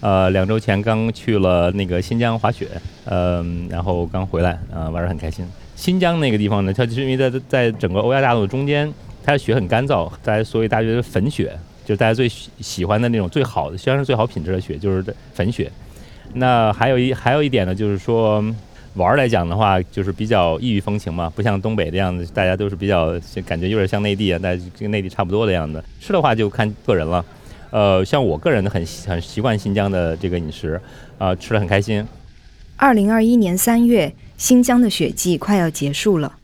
呃，两周前刚去了那个新疆滑雪，嗯，然后刚回来，呃，玩得很开心。新疆那个地方呢，它就是因为在在整个欧亚大陆中间，它的雪很干燥，大家所以大家觉得粉雪就是大家最喜喜欢的那种最好的，虽然是最好品质的雪，就是粉雪。那还有一还有一点呢，就是说玩儿来讲的话，就是比较异域风情嘛，不像东北的样子，大家都是比较感觉有点像内地啊，但跟内地差不多的样子。吃的话就看个人了。呃，像我个人很很习惯新疆的这个饮食，啊，吃的很开心。二零二一年三月，新疆的雪季快要结束了，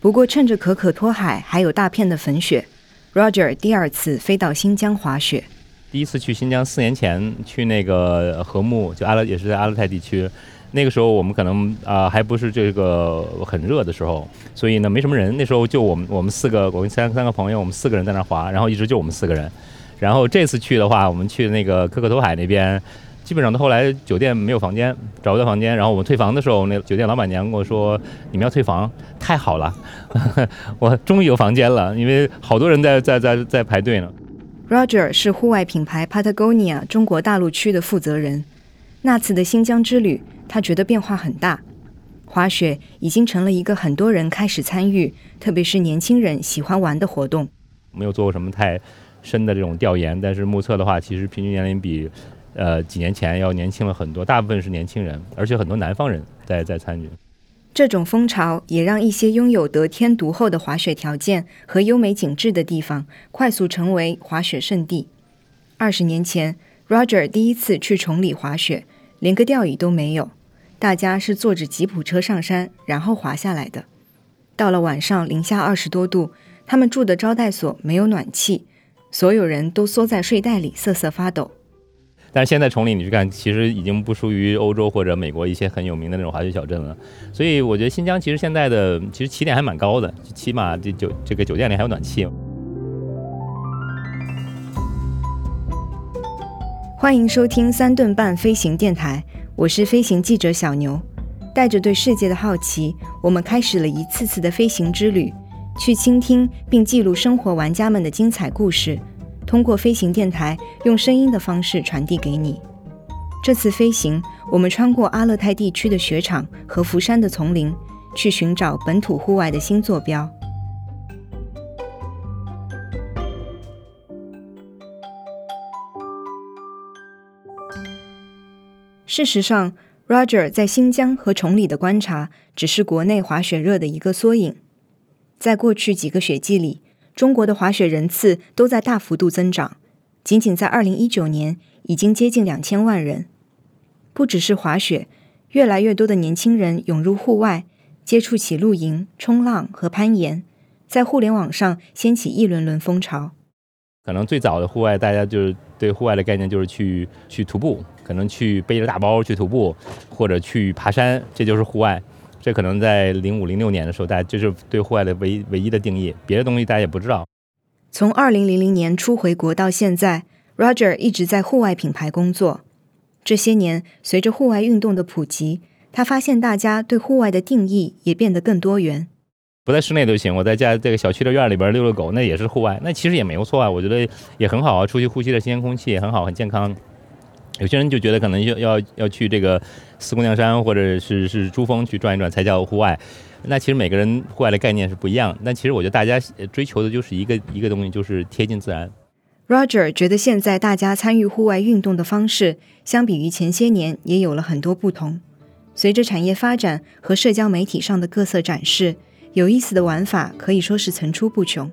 不过趁着可可托海还有大片的粉雪，Roger 第二次飞到新疆滑雪。第一次去新疆，四年前去那个禾木，就阿勒也是在阿勒泰地区，那个时候我们可能啊还不是这个很热的时候，所以呢没什么人。那时候就我们我们四个，我们三三个朋友，我们四个人在那滑，然后一直就我们四个人。然后这次去的话，我们去那个可可托海那边，基本上到后来酒店没有房间，找不到房间。然后我们退房的时候，那酒店老板娘跟我说：“你们要退房，太好了，我终于有房间了，因为好多人在在在在排队呢。” Roger 是户外品牌 Patagonia 中国大陆区的负责人。那次的新疆之旅，他觉得变化很大，滑雪已经成了一个很多人开始参与，特别是年轻人喜欢玩的活动。没有做过什么太。深的这种调研，但是目测的话，其实平均年龄比，呃几年前要年轻了很多。大部分是年轻人，而且很多南方人在在参与。这种风潮也让一些拥有得天独厚的滑雪条件和优美景致的地方，快速成为滑雪胜地。二十年前，Roger 第一次去崇礼滑雪，连个吊椅都没有，大家是坐着吉普车上山，然后滑下来的。到了晚上，零下二十多度，他们住的招待所没有暖气。所有人都缩在睡袋里瑟瑟发抖。但是现在崇礼你去看，其实已经不输于欧洲或者美国一些很有名的那种滑雪小镇了。所以我觉得新疆其实现在的其实起点还蛮高的，起码这酒这个酒店里还有暖气。欢迎收听三顿半飞行电台，我是飞行记者小牛，带着对世界的好奇，我们开始了一次次的飞行之旅。去倾听并记录生活玩家们的精彩故事，通过飞行电台用声音的方式传递给你。这次飞行，我们穿过阿勒泰地区的雪场和福山的丛林，去寻找本土户外的新坐标。事实上，Roger 在新疆和崇礼的观察，只是国内滑雪热的一个缩影。在过去几个雪季里，中国的滑雪人次都在大幅度增长。仅仅在二零一九年，已经接近两千万人。不只是滑雪，越来越多的年轻人涌入户外，接触起露营、冲浪和攀岩，在互联网上掀起一轮轮风潮。可能最早的户外，大家就是对户外的概念就是去去徒步，可能去背着大包去徒步，或者去爬山，这就是户外。这可能在零五零六年的时候，大家就是对户外的唯一唯一的定义，别的东西大家也不知道。从二零零零年初回国到现在，Roger 一直在户外品牌工作。这些年，随着户外运动的普及，他发现大家对户外的定义也变得更多元。不在室内都行，我在家这个小区的院里边遛遛狗，那也是户外，那其实也没有错啊，我觉得也很好啊，出去呼吸的新鲜空气也很好，很健康。有些人就觉得可能要要要去这个四姑娘山或者是是珠峰去转一转才叫户外，那其实每个人户外的概念是不一样。但其实我觉得大家追求的就是一个一个东西，就是贴近自然。Roger 觉得现在大家参与户外运动的方式，相比于前些年也有了很多不同。随着产业发展和社交媒体上的各色展示，有意思的玩法可以说是层出不穷。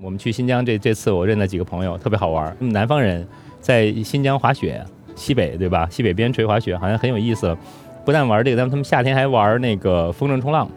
我们去新疆这这次我认了几个朋友，特别好玩。南方人在新疆滑雪。西北对吧？西北边陲滑雪好像很有意思，不但玩这个，他们他们夏天还玩那个风筝冲浪，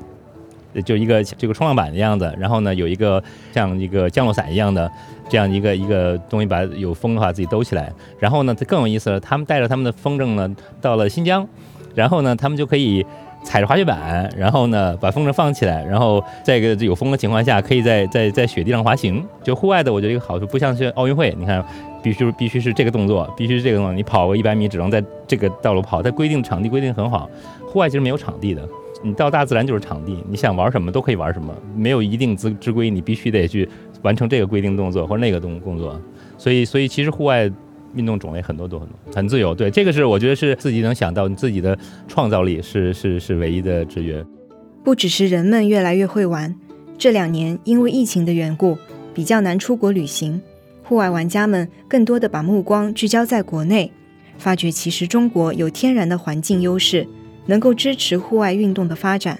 就一个这个冲浪板的样子，然后呢有一个像一个降落伞一样的这样一个一个东西，把有风的话自己兜起来。然后呢，更有意思了，他们带着他们的风筝呢到了新疆，然后呢他们就可以踩着滑雪板，然后呢把风筝放起来，然后在一个有风的情况下，可以在在在雪地上滑行。就户外的，我觉得一个好处，不像是奥运会，你看。必须必须是这个动作，必须是这个动作。你跑个一百米，只能在这个道路跑。它规定场地规定很好，户外其实没有场地的。你到大自然就是场地，你想玩什么都可以玩什么，没有一定之之规，你必须得去完成这个规定动作或者那个动动作。所以所以其实户外运动种类很多多很多，很自由。对，这个是我觉得是自己能想到，你自己的创造力是是是唯一的制约。不只是人们越来越会玩，这两年因为疫情的缘故，比较难出国旅行，户外玩家们更多的把目光聚焦在国内，发觉其实中国有天然的环境优势，能够支持户外运动的发展。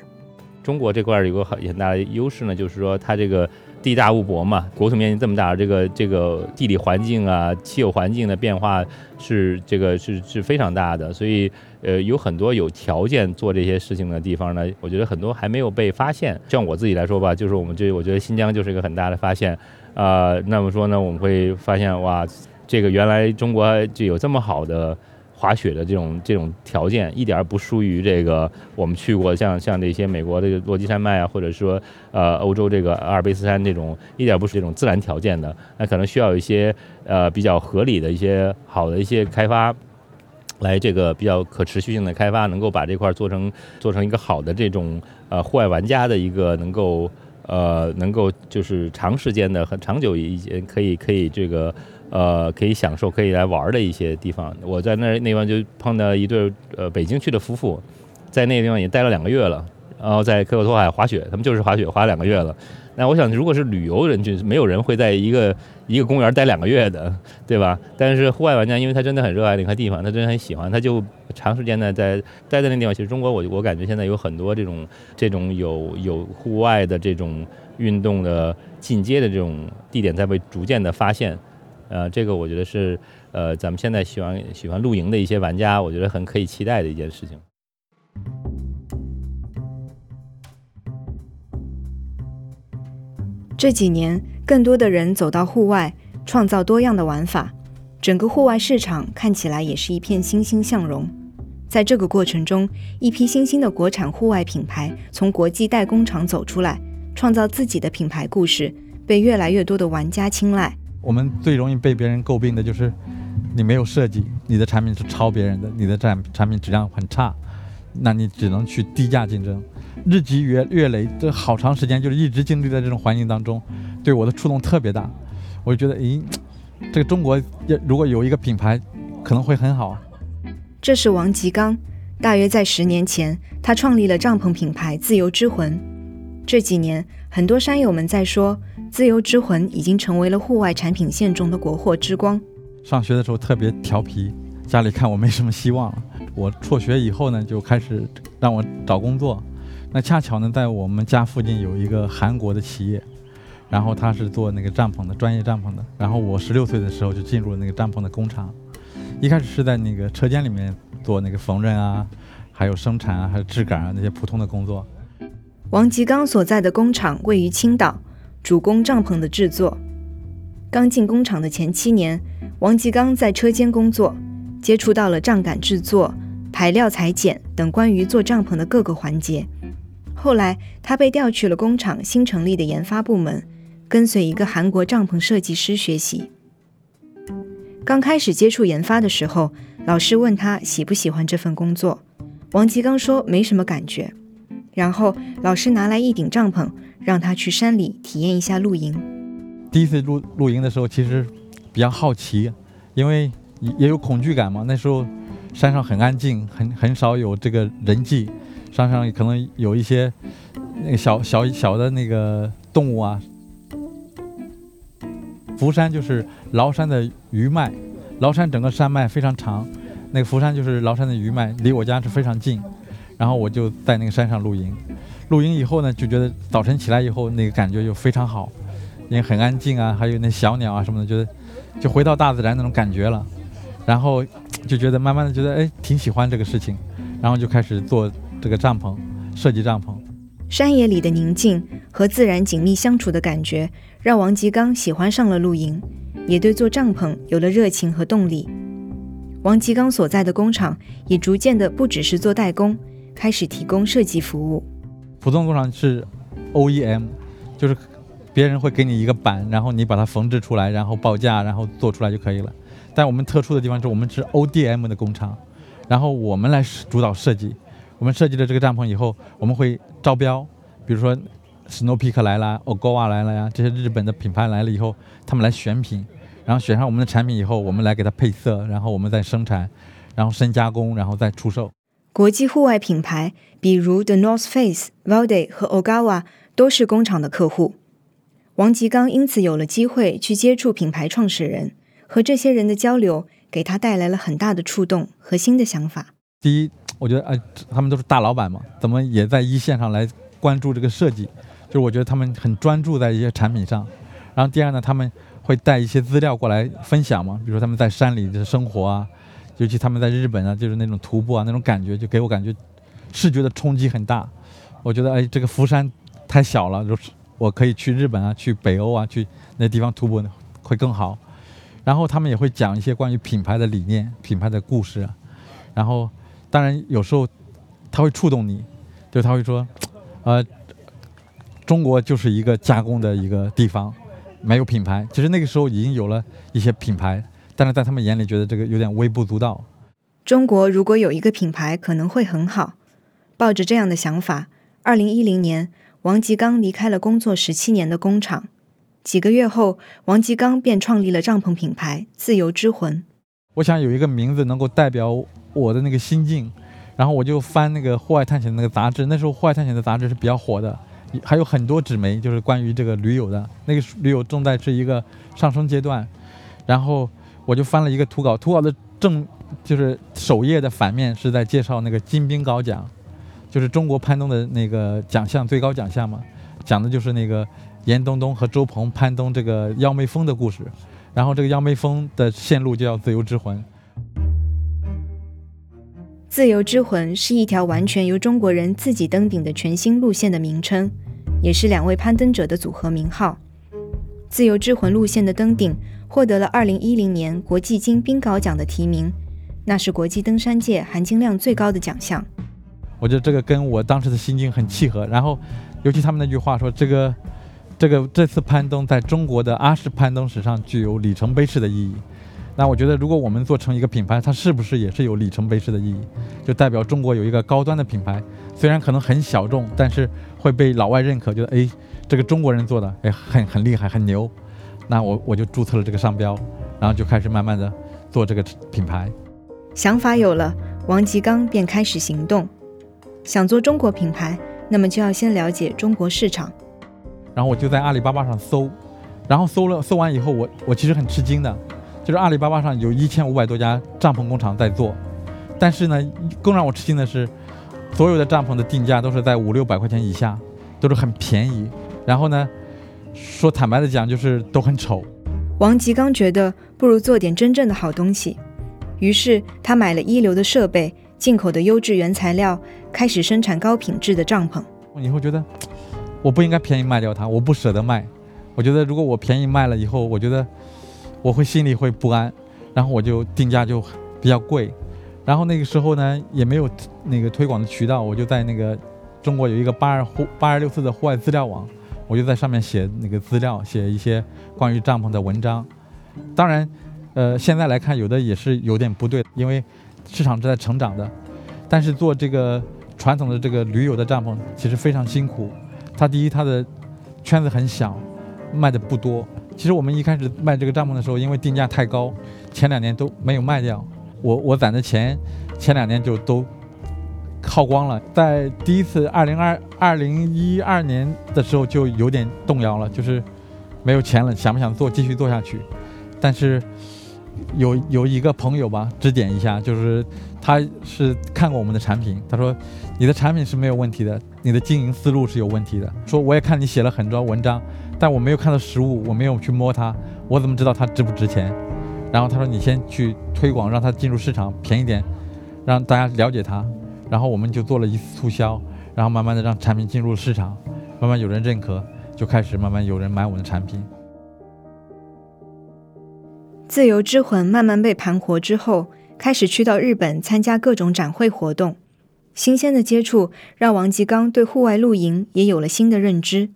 中国这块有个很很大的优势呢，就是说它这个。地大物博嘛，国土面积这么大，这个这个地理环境啊，气候环境的变化是这个是是非常大的，所以呃有很多有条件做这些事情的地方呢，我觉得很多还没有被发现。像我自己来说吧，就是我们这我觉得新疆就是一个很大的发现啊。那么说呢，我们会发现哇，这个原来中国就有这么好的。滑雪的这种这种条件一点儿不输于这个我们去过像像这些美国的落基山脉啊，或者说呃欧洲这个阿尔卑斯山这种一点不是这种自然条件的，那可能需要一些呃比较合理的一些好的一些开发，来这个比较可持续性的开发，能够把这块做成做成一个好的这种呃户外玩家的一个能够呃能够就是长时间的很长久一些可以可以这个。呃，可以享受、可以来玩的一些地方。我在那那方就碰到一对呃北京去的夫妇，在那个地方也待了两个月了，然后在可可托海滑雪，他们就是滑雪，滑两个月了。那我想，如果是旅游人群，没有人会在一个一个公园待两个月的，对吧？但是户外玩家，因为他真的很热爱那块地方，他真的很喜欢，他就长时间的在待在那地方。其实中国，我我感觉现在有很多这种这种有有户外的这种运动的进阶的这种地点，在被逐渐的发现。呃，这个我觉得是，呃，咱们现在喜欢喜欢露营的一些玩家，我觉得很可以期待的一件事情。这几年，更多的人走到户外，创造多样的玩法，整个户外市场看起来也是一片欣欣向荣。在这个过程中，一批新兴的国产户外品牌从国际代工厂走出来，创造自己的品牌故事，被越来越多的玩家青睐。我们最容易被别人诟病的就是，你没有设计，你的产品是抄别人的，你的产产品质量很差，那你只能去低价竞争，日积月月累，这好长时间就是一直经历在这种环境当中，对我的触动特别大，我就觉得，咦，这个中国要如果有一个品牌，可能会很好。这是王吉刚，大约在十年前，他创立了帐篷品牌自由之魂。这几年，很多山友们在说。自由之魂已经成为了户外产品线中的国货之光。上学的时候特别调皮，家里看我没什么希望了。我辍学以后呢，就开始让我找工作。那恰巧呢，在我们家附近有一个韩国的企业，然后他是做那个帐篷的专业帐篷的。然后我十六岁的时候就进入了那个帐篷的工厂，一开始是在那个车间里面做那个缝纫啊，还有生产啊，还有质感啊那些普通的工作。王吉刚所在的工厂位于青岛。主攻帐篷的制作。刚进工厂的前七年，王吉刚在车间工作，接触到了帐杆制作、排料裁剪等关于做帐篷的各个环节。后来，他被调去了工厂新成立的研发部门，跟随一个韩国帐篷设计师学习。刚开始接触研发的时候，老师问他喜不喜欢这份工作，王吉刚说没什么感觉。然后，老师拿来一顶帐篷。让他去山里体验一下露营。第一次露露营的时候，其实比较好奇，因为也有恐惧感嘛。那时候山上很安静，很很少有这个人迹，山上可能有一些那个小小小的那个动物啊。福山就是崂山的余脉，崂山整个山脉非常长，那个福山就是崂山的余脉，离我家是非常近。然后我就在那个山上露营。露营以后呢，就觉得早晨起来以后那个感觉就非常好，因为很安静啊，还有那小鸟啊什么的，觉得就回到大自然那种感觉了。然后就觉得慢慢的觉得哎挺喜欢这个事情，然后就开始做这个帐篷设计帐篷。山野里的宁静和自然紧密相处的感觉，让王吉刚喜欢上了露营，也对做帐篷有了热情和动力。王吉刚所在的工厂也逐渐的不只是做代工，开始提供设计服务。普通工厂是 OEM，就是别人会给你一个板，然后你把它缝制出来，然后报价，然后做出来就可以了。但我们特殊的地方是我们是 ODM 的工厂，然后我们来主导设计。我们设计了这个帐篷以后，我们会招标，比如说 Snow Peak 来了，Ogawa 来了呀，这些日本的品牌来了以后，他们来选品，然后选上我们的产品以后，我们来给它配色，然后我们再生产，然后深加工，然后再出售。国际户外品牌，比如 The North Face、Valde 和 Ogawa 都是工厂的客户。王吉刚因此有了机会去接触品牌创始人，和这些人的交流给他带来了很大的触动和新的想法。第一，我觉得哎，他们都是大老板嘛，怎么也在一线上来关注这个设计？就是我觉得他们很专注在一些产品上。然后第二呢，他们会带一些资料过来分享嘛，比如说他们在山里的生活啊，尤其他们在日本啊，就是那种徒步啊那种感觉，就给我感觉视觉的冲击很大。我觉得哎，这个福山太小了，就是。我可以去日本啊，去北欧啊，去那地方徒步会更好。然后他们也会讲一些关于品牌的理念、品牌的故事啊。然后，当然有时候他会触动你，就他会说，呃，中国就是一个加工的一个地方，没有品牌。其实那个时候已经有了一些品牌，但是在他们眼里觉得这个有点微不足道。中国如果有一个品牌，可能会很好。抱着这样的想法，二零一零年。王吉刚离开了工作十七年的工厂，几个月后，王吉刚便创立了帐篷品牌“自由之魂”。我想有一个名字能够代表我的那个心境，然后我就翻那个户外探险的那个杂志。那时候户外探险的杂志是比较火的，还有很多纸媒，就是关于这个驴友的。那个驴友正在是一个上升阶段，然后我就翻了一个图稿，图稿的正就是首页的反面是在介绍那个金冰镐奖。就是中国攀登的那个奖项，最高奖项嘛，讲的就是那个严冬冬和周鹏攀登这个幺眉峰的故事。然后这个幺眉峰的线路就叫自由之魂。自由之魂是一条完全由中国人自己登顶的全新路线的名称，也是两位攀登者的组合名号。自由之魂路线的登顶获得了2010年国际金冰镐奖的提名，那是国际登山界含金量最高的奖项。我觉得这个跟我当时的心境很契合，然后，尤其他们那句话说，这个，这个这次攀登在中国的阿式攀登史上具有里程碑式的意义。那我觉得，如果我们做成一个品牌，它是不是也是有里程碑式的意义？就代表中国有一个高端的品牌，虽然可能很小众，但是会被老外认可，觉得哎，这个中国人做的，哎，很很厉害，很牛。那我我就注册了这个商标，然后就开始慢慢的做这个品牌。想法有了，王吉刚便开始行动。想做中国品牌，那么就要先了解中国市场。然后我就在阿里巴巴上搜，然后搜了搜完以后，我我其实很吃惊的，就是阿里巴巴上有一千五百多家帐篷工厂在做，但是呢，更让我吃惊的是，所有的帐篷的定价都是在五六百块钱以下，都是很便宜。然后呢，说坦白的讲，就是都很丑。王吉刚觉得不如做点真正的好东西，于是他买了一流的设备。进口的优质原材料，开始生产高品质的帐篷。以后觉得我不应该便宜卖掉它，我不舍得卖。我觉得如果我便宜卖了以后，我觉得我会心里会不安，然后我就定价就比较贵。然后那个时候呢，也没有那个推广的渠道，我就在那个中国有一个八二户八二六四的户外资料网，我就在上面写那个资料，写一些关于帐篷的文章。当然，呃，现在来看有的也是有点不对，因为。市场正在成长的，但是做这个传统的这个驴友的帐篷其实非常辛苦。它第一，它的圈子很小，卖的不多。其实我们一开始卖这个帐篷的时候，因为定价太高，前两年都没有卖掉。我我攒的钱，前两年就都耗光了。在第一次二零二二零一二年的时候，就有点动摇了，就是没有钱了，想不想做继续做下去？但是。有有一个朋友吧，指点一下，就是他是看过我们的产品，他说你的产品是没有问题的，你的经营思路是有问题的。说我也看你写了很多文章，但我没有看到实物，我没有去摸它，我怎么知道它值不值钱？然后他说你先去推广，让它进入市场便宜点，让大家了解它。然后我们就做了一次促销，然后慢慢的让产品进入市场，慢慢有人认可，就开始慢慢有人买我们的产品。自由之魂慢慢被盘活之后，开始去到日本参加各种展会活动。新鲜的接触让王吉刚对户外露营也有了新的认知。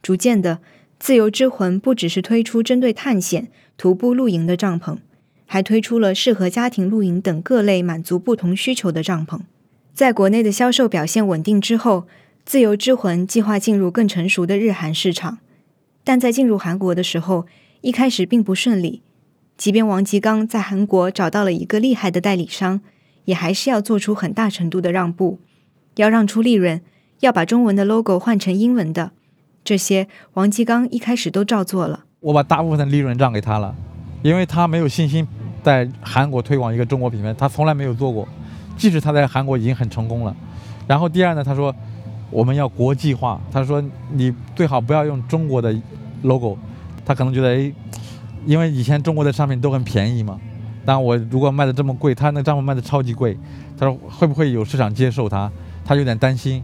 逐渐的，自由之魂不只是推出针对探险、徒步露营的帐篷，还推出了适合家庭露营等各类满足不同需求的帐篷。在国内的销售表现稳定之后，自由之魂计划进入更成熟的日韩市场。但在进入韩国的时候，一开始并不顺利。即便王吉刚在韩国找到了一个厉害的代理商，也还是要做出很大程度的让步，要让出利润，要把中文的 logo 换成英文的。这些王吉刚一开始都照做了。我把大部分的利润让给他了，因为他没有信心在韩国推广一个中国品牌，他从来没有做过，即使他在韩国已经很成功了。然后第二呢，他说我们要国际化，他说你最好不要用中国的 logo，他可能觉得哎。因为以前中国的商品都很便宜嘛，但我如果卖的这么贵，他那帐篷卖的超级贵，他说会不会有市场接受他？他有点担心。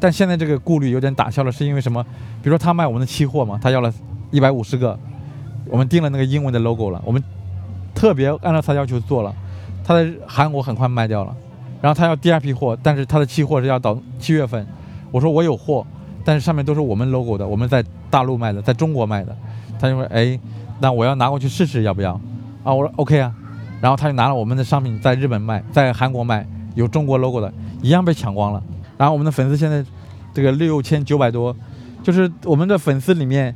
但现在这个顾虑有点打消了，是因为什么？比如说他卖我们的期货嘛，他要了一百五十个，我们定了那个英文的 logo 了，我们特别按照他要求做了，他在韩国很快卖掉了，然后他要第二批货，但是他的期货是要到七月份。我说我有货，但是上面都是我们 logo 的，我们在大陆卖的，在中国卖的，他就说哎。那我要拿过去试试，要不要？啊，我说 OK 啊，然后他就拿了我们的商品在日本卖，在韩国卖，有中国 logo 的，一样被抢光了。然后我们的粉丝现在这个六千九百多，就是我们的粉丝里面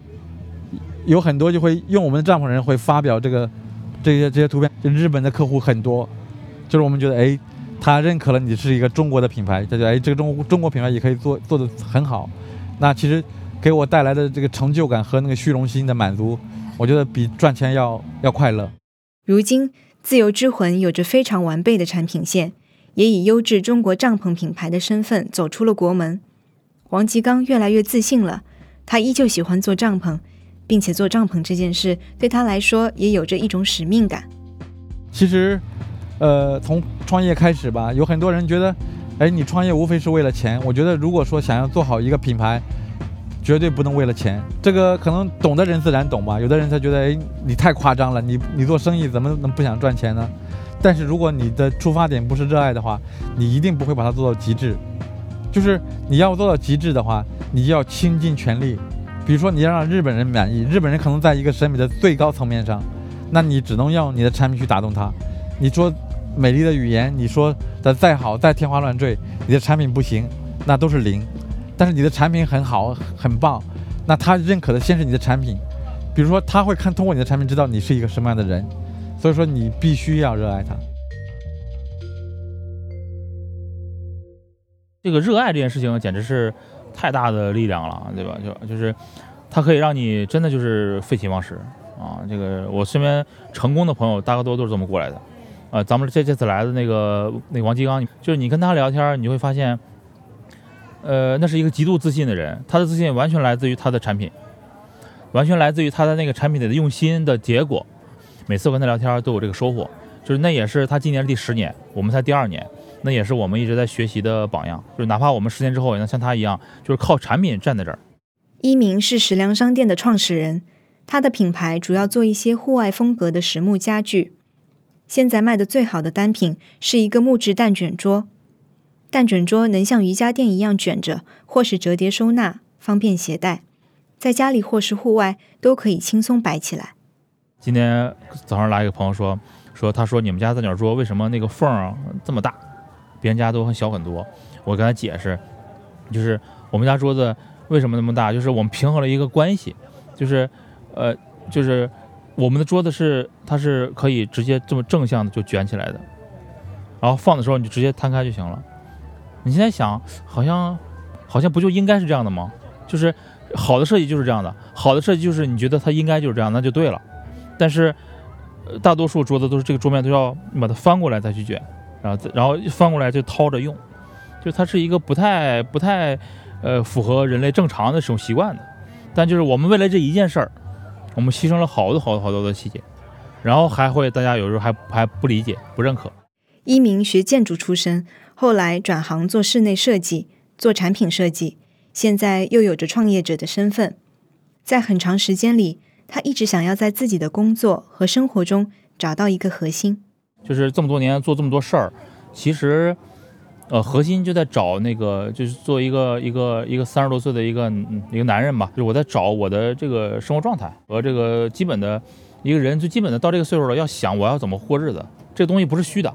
有很多就会用我们的帐篷人会发表这个这些这些图片，就日本的客户很多，就是我们觉得哎，他认可了你是一个中国的品牌，他就哎这个中中国品牌也可以做做的很好。那其实给我带来的这个成就感和那个虚荣心的满足。我觉得比赚钱要要快乐。如今，自由之魂有着非常完备的产品线，也以优质中国帐篷品牌的身份走出了国门。王吉刚越来越自信了，他依旧喜欢做帐篷，并且做帐篷这件事对他来说也有着一种使命感。其实，呃，从创业开始吧，有很多人觉得，哎，你创业无非是为了钱。我觉得，如果说想要做好一个品牌，绝对不能为了钱，这个可能懂的人自然懂吧。有的人他觉得，哎，你太夸张了，你你做生意怎么能不想赚钱呢？但是如果你的出发点不是热爱的话，你一定不会把它做到极致。就是你要做到极致的话，你要倾尽全力。比如说你要让日本人满意，日本人可能在一个审美的最高层面上，那你只能用你的产品去打动他。你说美丽的语言，你说的再好再天花乱坠，你的产品不行，那都是零。但是你的产品很好，很棒，那他认可的先是你的产品，比如说他会看通过你的产品知道你是一个什么样的人，所以说你必须要热爱它。这个热爱这件事情简直是太大的力量了，对吧？就就是它可以让你真的就是废寝忘食啊。这个我身边成功的朋友大多都是这么过来的，呃，咱们这这次来的那个那个王吉刚，就是你跟他聊天，你就会发现。呃，那是一个极度自信的人，他的自信完全来自于他的产品，完全来自于他的那个产品的用心的结果。每次我跟他聊天都有这个收获，就是那也是他今年第十年，我们才第二年，那也是我们一直在学习的榜样。就是哪怕我们十年之后也能像他一样，就是靠产品站在这儿。一鸣是食粮商店的创始人，他的品牌主要做一些户外风格的实木家具。现在卖的最好的单品是一个木质蛋卷桌。蛋卷桌能像瑜伽垫一样卷着，或是折叠收纳，方便携带，在家里或是户外都可以轻松摆起来。今天早上来一个朋友说，说他说你们家蛋卷桌为什么那个缝这么大，别人家都很小很多。我跟他解释，就是我们家桌子为什么那么大，就是我们平衡了一个关系，就是呃，就是我们的桌子是它是可以直接这么正向的就卷起来的，然后放的时候你就直接摊开就行了。你现在想，好像，好像不就应该是这样的吗？就是好的设计就是这样的，好的设计就是你觉得它应该就是这样，那就对了。但是，大多数桌子都是这个桌面都要把它翻过来再去卷，然后然后翻过来就掏着用，就它是一个不太不太，呃，符合人类正常的这种习惯的。但就是我们为了这一件事儿，我们牺牲了好多好多好多的细节，然后还会大家有时候还还不理解不认可。一鸣学建筑出身。后来转行做室内设计，做产品设计，现在又有着创业者的身份。在很长时间里，他一直想要在自己的工作和生活中找到一个核心。就是这么多年做这么多事儿，其实，呃，核心就在找那个，就是做一个一个一个三十多岁的一个一个男人吧。就我在找我的这个生活状态和这个基本的一个人最基本的到这个岁数了，要想我要怎么过日子，这东西不是虚的，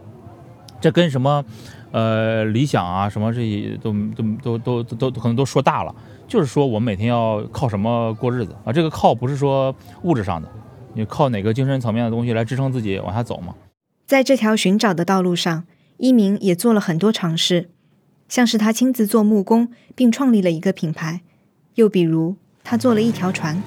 这跟什么？呃，理想啊，什么这些都都都都都可能都说大了，就是说我每天要靠什么过日子啊？这个靠不是说物质上的，你靠哪个精神层面的东西来支撑自己往下走嘛？在这条寻找的道路上，一鸣也做了很多尝试，像是他亲自做木工，并创立了一个品牌；又比如他做了一条船。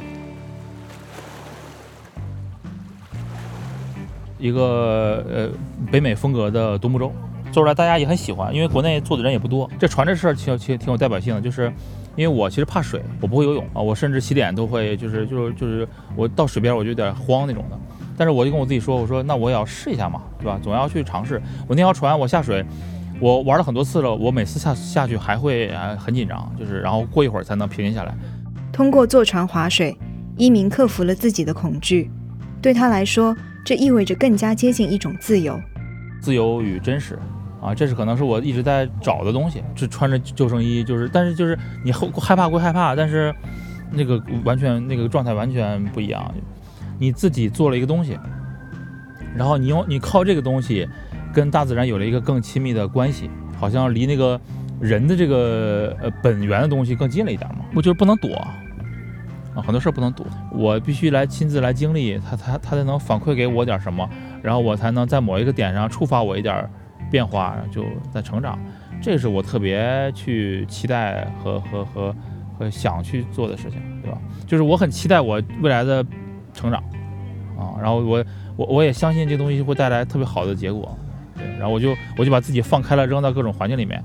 一个呃北美风格的独木舟，做出来大家也很喜欢，因为国内做的人也不多。这船这事儿其实其实挺有代表性的，就是因为我其实怕水，我不会游泳啊，我甚至洗脸都会就是就是就是我到水边我就有点慌那种的。但是我就跟我自己说，我说那我也要试一下嘛，对吧？总要去尝试。我那条船我下水，我玩了很多次了，我每次下下去还会啊很紧张，就是然后过一会儿才能平静下来。通过坐船划水，一鸣克服了自己的恐惧，对他来说。这意味着更加接近一种自由，自由与真实，啊，这是可能是我一直在找的东西。就穿着救生衣，就是，但是就是你后害怕归害怕，但是那个完全那个状态完全不一样。你自己做了一个东西，然后你用你靠这个东西跟大自然有了一个更亲密的关系，好像离那个人的这个呃本源的东西更近了一点嘛。我就是不能躲。啊，很多事儿不能躲，我必须来亲自来经历，他他他才能反馈给我点什么，然后我才能在某一个点上触发我一点变化，就在成长，这是我特别去期待和和和和想去做的事情，对吧？就是我很期待我未来的成长，啊，然后我我我也相信这东西会带来特别好的结果，对，然后我就我就把自己放开了，扔到各种环境里面，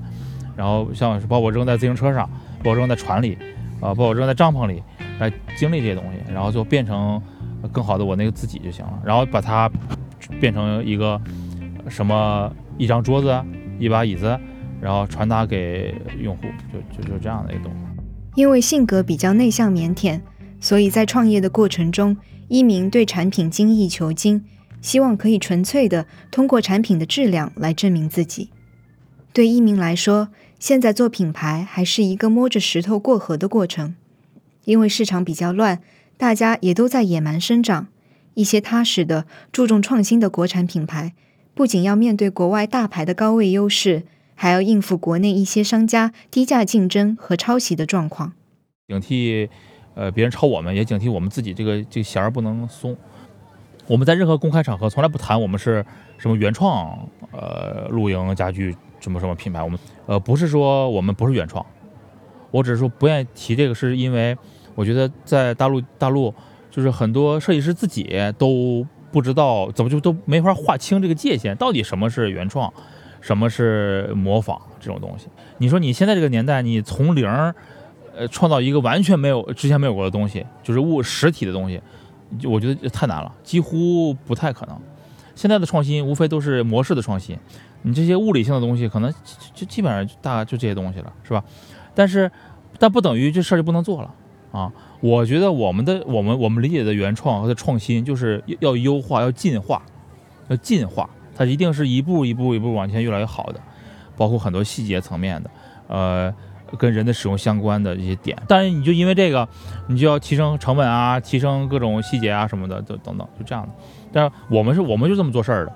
然后像是把我扔在自行车上，把我扔在船里，啊，把我扔在帐篷里。来经历这些东西，然后就变成更好的我那个自己就行了。然后把它变成一个什么一张桌子、一把椅子，然后传达给用户，就就就这样的一个东西。因为性格比较内向腼腆，所以在创业的过程中，一鸣对产品精益求精，希望可以纯粹的通过产品的质量来证明自己。对一鸣来说，现在做品牌还是一个摸着石头过河的过程。因为市场比较乱，大家也都在野蛮生长。一些踏实的、注重创新的国产品牌，不仅要面对国外大牌的高位优势，还要应付国内一些商家低价竞争和抄袭的状况。警惕，呃，别人抄我们，也警惕我们自己这个这个弦儿不能松。我们在任何公开场合从来不谈我们是什么原创，呃，露营家具什么什么品牌。我们呃不是说我们不是原创，我只是说不愿意提这个，是因为。我觉得在大陆，大陆就是很多设计师自己都不知道怎么就都没法划清这个界限，到底什么是原创，什么是模仿这种东西。你说你现在这个年代，你从零，呃，创造一个完全没有之前没有过的东西，就是物实体的东西，我觉得太难了，几乎不太可能。现在的创新无非都是模式的创新，你这些物理性的东西可能就基本上大概就这些东西了，是吧？但是，但不等于这事儿就不能做了。啊，我觉得我们的我们我们理解的原创和创新，就是要优化，要进化，要进化，它一定是一步一步一步往前越来越好的，包括很多细节层面的，呃，跟人的使用相关的一些点。但是你就因为这个，你就要提升成本啊，提升各种细节啊什么的，等等等，就这样的。但是我们是我们就这么做事儿的，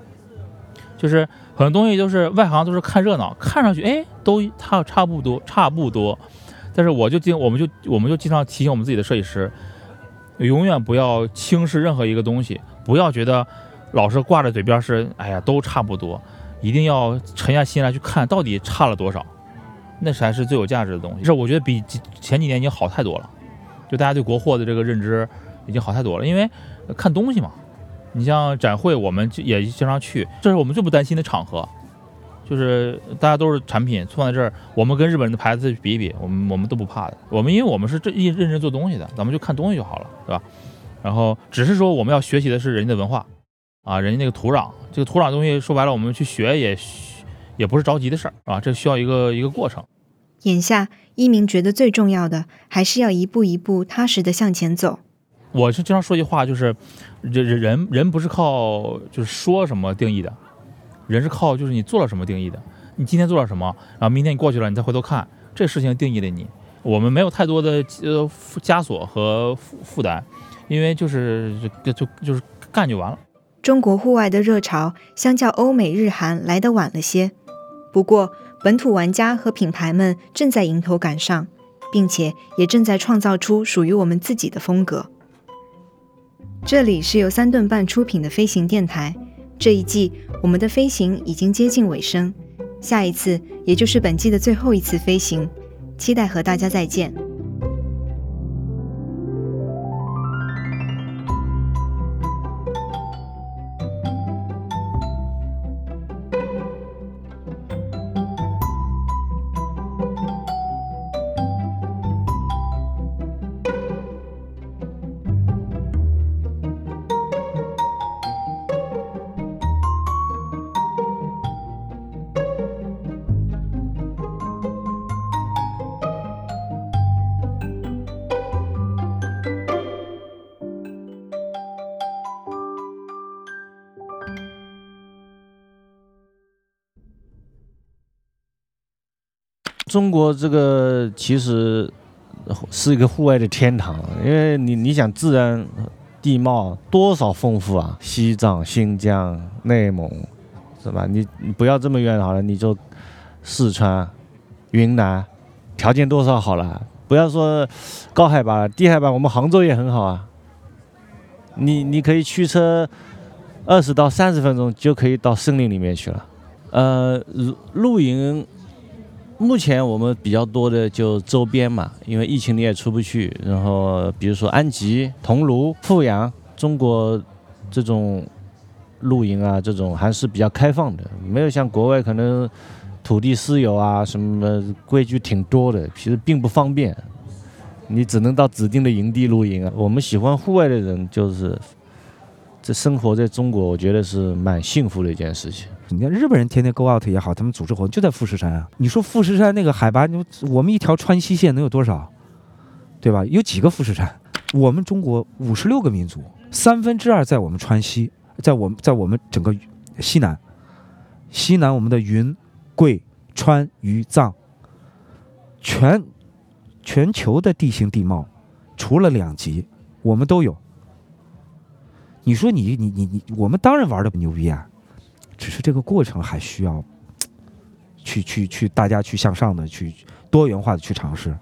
就是很多东西都是外行都是看热闹，看上去哎都差差不多差不多。但是我就经，我们就我们就经常提醒我们自己的设计师，永远不要轻视任何一个东西，不要觉得老是挂在嘴边是，哎呀都差不多，一定要沉下心来去看到底差了多少，那才是最有价值的东西。是我觉得比前几年已经好太多了，就大家对国货的这个认知已经好太多了，因为看东西嘛，你像展会我们也经常去，这是我们最不担心的场合。就是大家都是产品放在这儿，我们跟日本人的牌子比一比，我们我们都不怕的。我们因为我们是这认认真做东西的，咱们就看东西就好了，对吧？然后只是说我们要学习的是人家的文化，啊，人家那个土壤，这个土壤东西说白了，我们去学也也不是着急的事儿啊，这需要一个一个过程。眼下，一鸣觉得最重要的还是要一步一步踏实的向前走。我是经常说一句话，就是人人人不是靠就是说什么定义的。人是靠就是你做了什么定义的，你今天做了什么，然后明天你过去了，你再回头看这事情定义了你。我们没有太多的呃枷锁和负负担，因为就是就就就是干就完了。中国户外的热潮相较欧美日韩来得晚了些，不过本土玩家和品牌们正在迎头赶上，并且也正在创造出属于我们自己的风格。这里是由三顿半出品的飞行电台。这一季我们的飞行已经接近尾声，下一次也就是本季的最后一次飞行，期待和大家再见。中国这个其实是一个户外的天堂，因为你你想自然地貌多少丰富啊，西藏、新疆、内蒙，是吧？你你不要这么远好了，你就四川、云南，条件多少好了，不要说高海拔，低海拔我们杭州也很好啊。你你可以驱车二十到三十分钟就可以到森林里面去了，呃，露露营。目前我们比较多的就周边嘛，因为疫情你也出不去。然后比如说安吉、桐庐、富阳，中国这种露营啊，这种还是比较开放的，没有像国外可能土地私有啊，什么规矩挺多的，其实并不方便。你只能到指定的营地露营啊。我们喜欢户外的人，就是这生活在中国，我觉得是蛮幸福的一件事情。你看日本人天天 go out 也好，他们组织活动就在富士山啊。你说富士山那个海拔，你我们一条川西线能有多少？对吧？有几个富士山？我们中国五十六个民族，三分之二在我们川西，在我们在我们整个西南，西南我们的云、贵、川、渝、藏，全全球的地形地貌，除了两极，我们都有。你说你你你你，我们当然玩的不牛逼啊！只是这个过程还需要去去去，大家去向上的去多元化的去尝试。